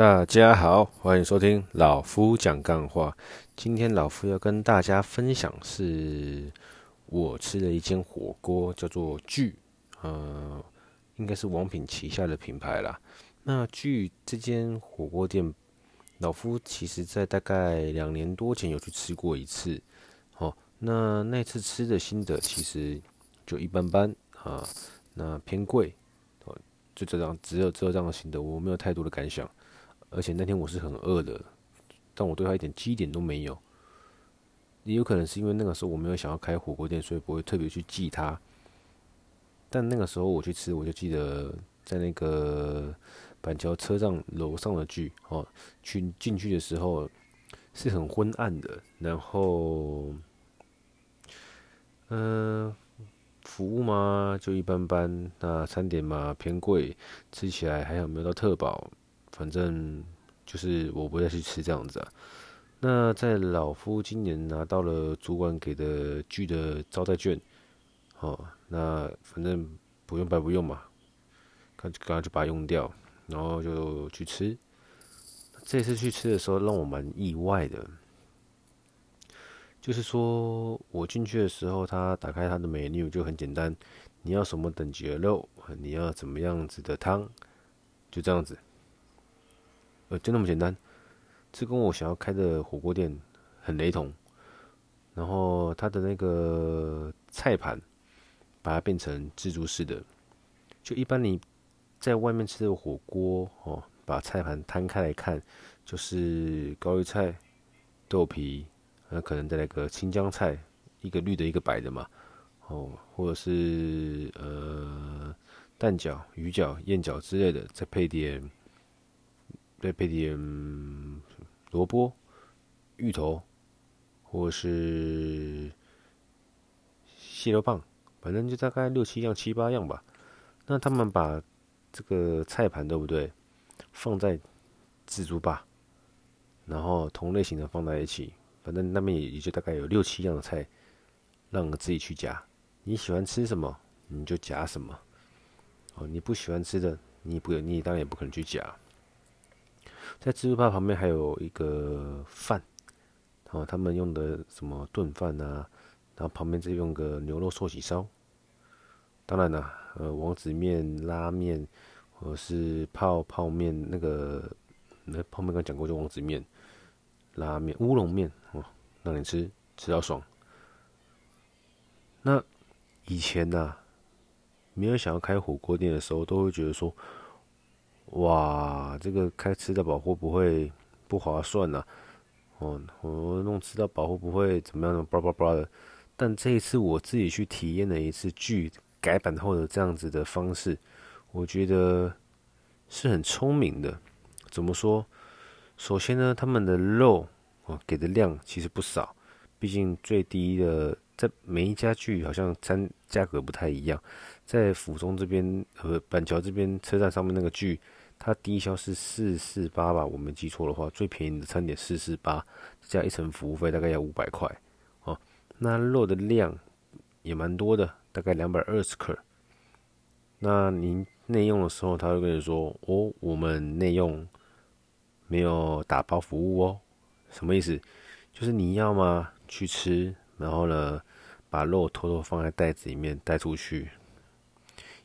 大家好，欢迎收听老夫讲干话。今天老夫要跟大家分享是我吃的一间火锅，叫做聚，呃，应该是王品旗下的品牌啦。那聚这间火锅店，老夫其实在大概两年多前有去吃过一次。哦，那那次吃的心得其实就一般般啊，那偏贵。就这样，只有只有这样的心得，我没有太多的感想。而且那天我是很饿的，但我对他一点记忆点都没有。也有可能是因为那个时候我没有想要开火锅店，所以不会特别去记他。但那个时候我去吃，我就记得在那个板桥车站楼上的聚哦，去进去的时候是很昏暗的，然后，嗯、服务嘛，就一般般。那餐点嘛，偏贵，吃起来还有没有到特饱？反正就是我不会去吃这样子啊。那在老夫今年拿到了主管给的剧的招待券，哦，那反正不用白不用嘛，刚刚就把它用掉，然后就去吃。这次去吃的时候，让我蛮意外的。就是说，我进去的时候，他打开他的 menu 就很简单，你要什么等级的肉，你要怎么样子的汤，就这样子，呃，就那么简单。这跟我想要开的火锅店很雷同。然后他的那个菜盘，把它变成自助式的，就一般你在外面吃的火锅哦，把菜盘摊开来看，就是高丽菜、豆皮。那可能再来个青江菜，一个绿的，一个白的嘛，哦，或者是呃蛋饺、鱼饺、燕饺之类的，再配点，再配点萝卜、芋头，或是蟹肉棒，反正就大概六七样、七八样吧。那他们把这个菜盘对不对，放在自助吧，然后同类型的放在一起。反正那边也也就大概有六七样的菜，让我自己去夹。你喜欢吃什么，你就夹什么。哦，你不喜欢吃的，你不，你当然也不可能去夹。在自助吧旁边还有一个饭，哦，他们用的什么炖饭啊，然后旁边再用个牛肉寿喜烧。当然啦，呃，王子面、拉面，或者是泡泡面，那个那泡面刚讲过，就王子面。拉面、乌龙面哦，让你吃吃到爽。那以前呢、啊，没有想要开火锅店的时候，都会觉得说，哇，这个开吃的保护不会不划算呐、哦，我弄吃的保护不会怎么样？叭叭叭的。但这一次我自己去体验了一次剧改版后的这样子的方式，我觉得是很聪明的。怎么说？首先呢，他们的肉哦给的量其实不少，毕竟最低的在每一家剧好像餐价格不太一样，在府中这边和板桥这边车站上面那个剧，它低消是四四八吧，我没记错的话，最便宜的餐点四四八，加一层服务费大概要五百块哦。那肉的量也蛮多的，大概两百二十克。那您内用的时候，他会跟你说哦，我们内用。没有打包服务哦，什么意思？就是你要吗？去吃，然后呢，把肉偷偷放在袋子里面带出去，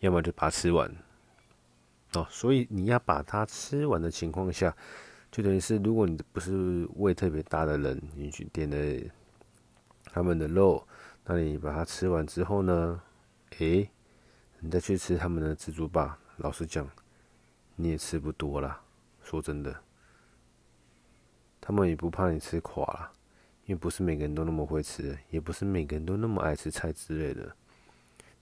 要么就把它吃完。哦，所以你要把它吃完的情况下，就等于是如果你不是胃特别大的人，你去点了他们的肉，那你把它吃完之后呢，诶，你再去吃他们的自助吧。老实讲，你也吃不多啦，说真的。他们也不怕你吃垮了，因为不是每个人都那么会吃，也不是每个人都那么爱吃菜之类的。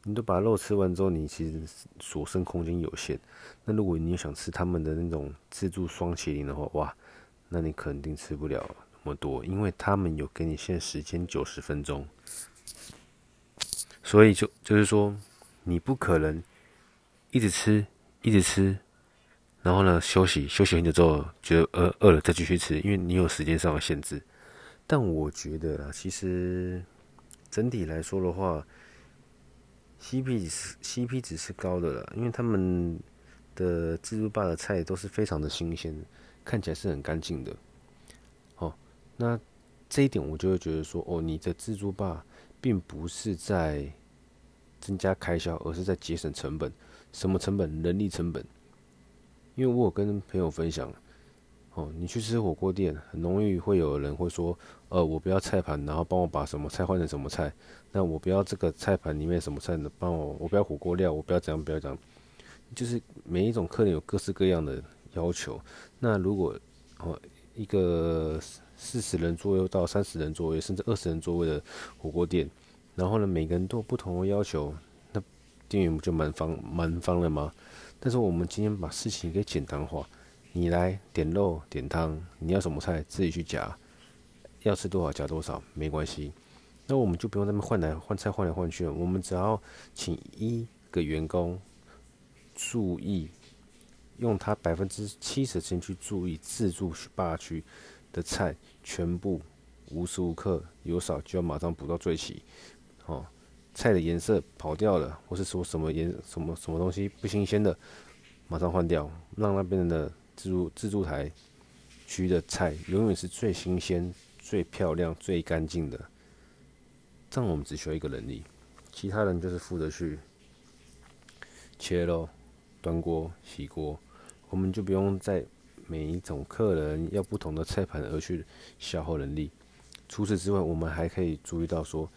你都把肉吃完之后，你其实所剩空间有限。那如果你想吃他们的那种自助双麒麟的话，哇，那你肯定吃不了那么多，因为他们有给你限时间九十分钟。所以就就是说，你不可能一直吃，一直吃。然后呢，休息休息很久之后，觉得饿饿了再继续吃，因为你有时间上的限制。但我觉得啊，其实整体来说的话，CP 值 CP 值是高的了，因为他们的自助吧的菜都是非常的新鲜，看起来是很干净的。哦，那这一点我就会觉得说，哦，你的自助吧并不是在增加开销，而是在节省成本。什么成本？人力成本。因为我有跟朋友分享。哦，你去吃火锅店，很容易会有人会说，呃，我不要菜盘，然后帮我把什么菜换成什么菜。那我不要这个菜盘里面什么菜呢？帮我，我不要火锅料，我不要这样，不要这样。就是每一种客人有各式各样的要求。那如果哦，一个四十人座位到三十人座位，甚至二十人座位的火锅店，然后呢，每个人都有不同的要求，那店员不就蛮方蛮方了吗？但是我们今天把事情给简单化。你来点肉点汤，你要什么菜自己去夹，要吃多少夹多少没关系。那我们就不用在那换来换菜换来换去了，我们只要请一个员工注意，用他百分之七十的时间去注意自助吧区的菜，全部无时无刻有少就要马上补到最齐。哦，菜的颜色跑掉了，或是说什么颜什么什么东西不新鲜的，马上换掉，让那边的。自助自助台区的菜永远是最新鲜、最漂亮、最干净的。这样我们只需要一个人力，其他人就是负责去切肉、端锅、洗锅，我们就不用在每一种客人要不同的菜盘而去消耗人力。除此之外，我们还可以注意到说，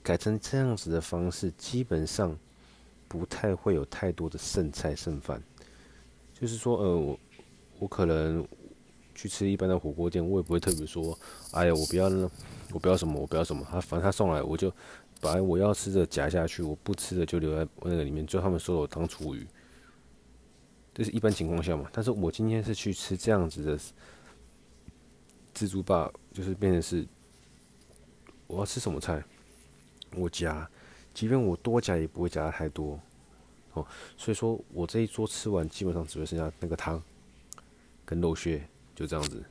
改成这样子的方式，基本上不太会有太多的剩菜剩饭。就是说，呃，我。我可能去吃一般的火锅店，我也不会特别说，哎呀，我不要那，我不要什么，我不要什么。他反正他送来，我就把我要吃的夹下去，我不吃的就留在那个里面，最后他们说我当厨余。这是一般情况下嘛。但是我今天是去吃这样子的自助吧，就是变成是我要吃什么菜，我夹，即便我多夹也不会夹太多哦。所以说我这一桌吃完，基本上只会剩下那个汤。跟肉屑就这样子，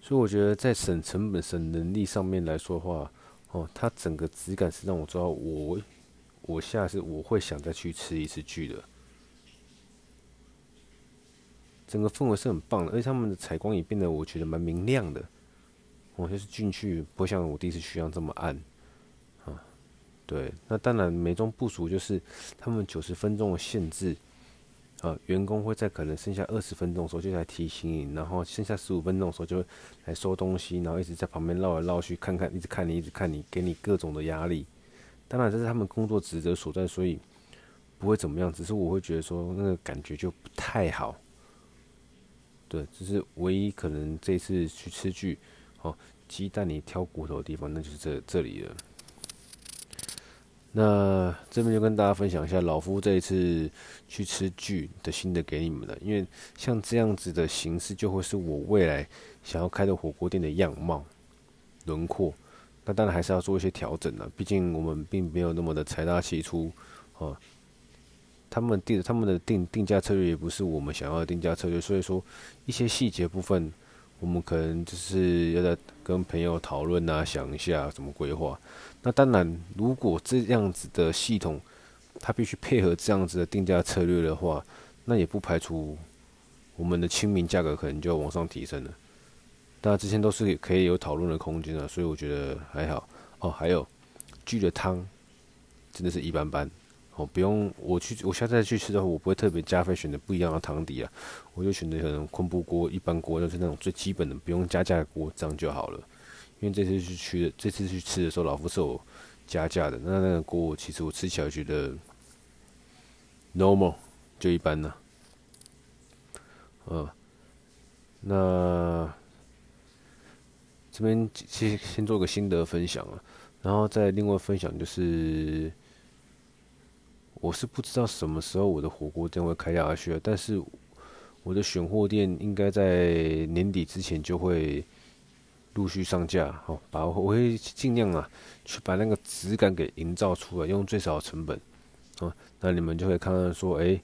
所以我觉得在省成本、省能力上面来说的话，哦，它整个质感是让我知道我我下次我会想再去吃一次聚的，整个氛围是很棒的，而且他们的采光也变得我觉得蛮明亮的，哦，就是进去不会像我第一次去一样这么暗，啊，对，那当然美中不足就是他们九十分钟的限制。呃，员工会在可能剩下二十分钟的时候就来提醒你，然后剩下十五分钟的时候就来收东西，然后一直在旁边绕来绕去，看看，一直看你，一直看你，给你各种的压力。当然这是他们工作职责所在，所以不会怎么样。只是我会觉得说那个感觉就不太好。对，这是唯一可能这次去吃剧，哦，鸡蛋里挑骨头的地方，那就是这这里了。那这边就跟大家分享一下老夫这一次去吃聚的心得给你们了，因为像这样子的形式就会是我未来想要开的火锅店的样貌轮廓。那当然还是要做一些调整的，毕竟我们并没有那么的财大气粗啊。他们定他们的定定价策略也不是我们想要的定价策略，所以说一些细节部分我们可能就是要在跟朋友讨论啊，想一下怎么规划。那当然，如果这样子的系统，它必须配合这样子的定价策略的话，那也不排除我们的亲民价格可能就要往上提升了。大家，之前都是可以有讨论的空间的，所以我觉得还好。哦，还有聚的汤真的是一般般。哦，不用我去，我下次再去吃的话，我不会特别加费选择不一样的汤底啊，我就选择可能昆布锅、一般锅，就是那种最基本的，不用加价的锅，这样就好了。因为这次去去的，这次去吃的时候，老夫是有加价的。那那个锅，其实我吃起来觉得 normal，就一般呢。嗯，那这边先先做个心得分享啊，然后再另外分享就是，我是不知道什么时候我的火锅店会开下去，但是我的选货店应该在年底之前就会。陆续上架，好，把我会尽量啊，去把那个质感给营造出来，用最少的成本，啊，那你们就会看看说，哎、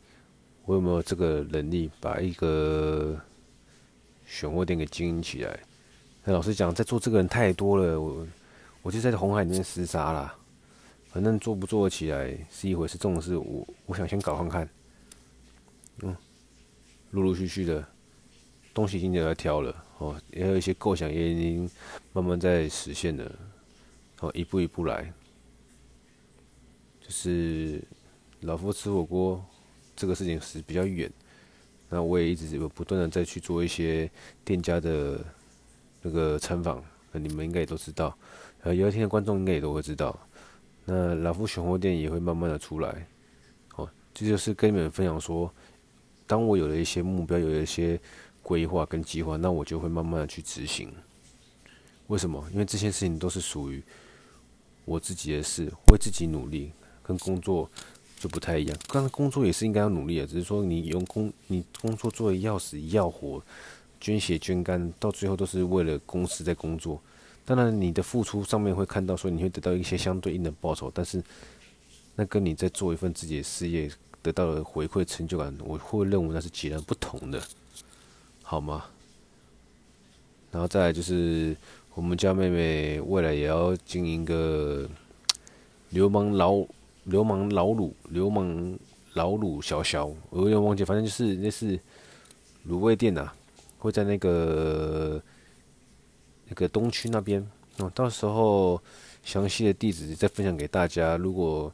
我有没有这个能力把一个选货店给经营起来？那老实讲，在做这个人太多了，我我就在红海里面厮杀啦，反正做不做得起来是一回事，这种事我我想先搞看看，嗯，陆陆续续的东西已经在挑了哦，也有一些构想也已经慢慢在实现了，哦，一步一步来。就是老夫吃火锅这个事情是比较远，那我也一直有不断的在去做一些店家的那个参访，那你们应该也都知道，呃，有一天的观众应该也都会知道。那老夫选货店也会慢慢的出来，哦，这就是跟你们分享说，当我有了一些目标，有了一些规划跟计划，那我就会慢慢的去执行。为什么？因为这些事情都是属于我自己的事，为自己努力，跟工作就不太一样。刚才工作也是应该要努力的，只是说你用工，你工作做的要死要活，捐血捐肝，到最后都是为了公司在工作。当然，你的付出上面会看到说你会得到一些相对应的报酬，但是那跟你在做一份自己的事业得到的回馈成就感，我会认为那是截然不同的，好吗？然后再来就是我们家妹妹未来也要经营个流氓老流氓老卤流氓老卤小小，我有点忘记，反正就是那是卤味店呐、啊，会在那个。那个东区那边哦，到时候详细的地址再分享给大家。如果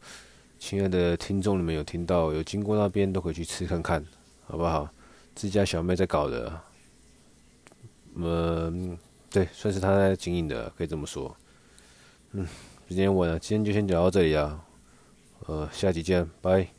亲爱的听众你们有听到有经过那边，都可以去吃看看，好不好？自家小妹在搞的，嗯，对，算是他在经营的，可以这么说。嗯，时间晚了，今天就先聊到这里啊。呃，下期见，拜。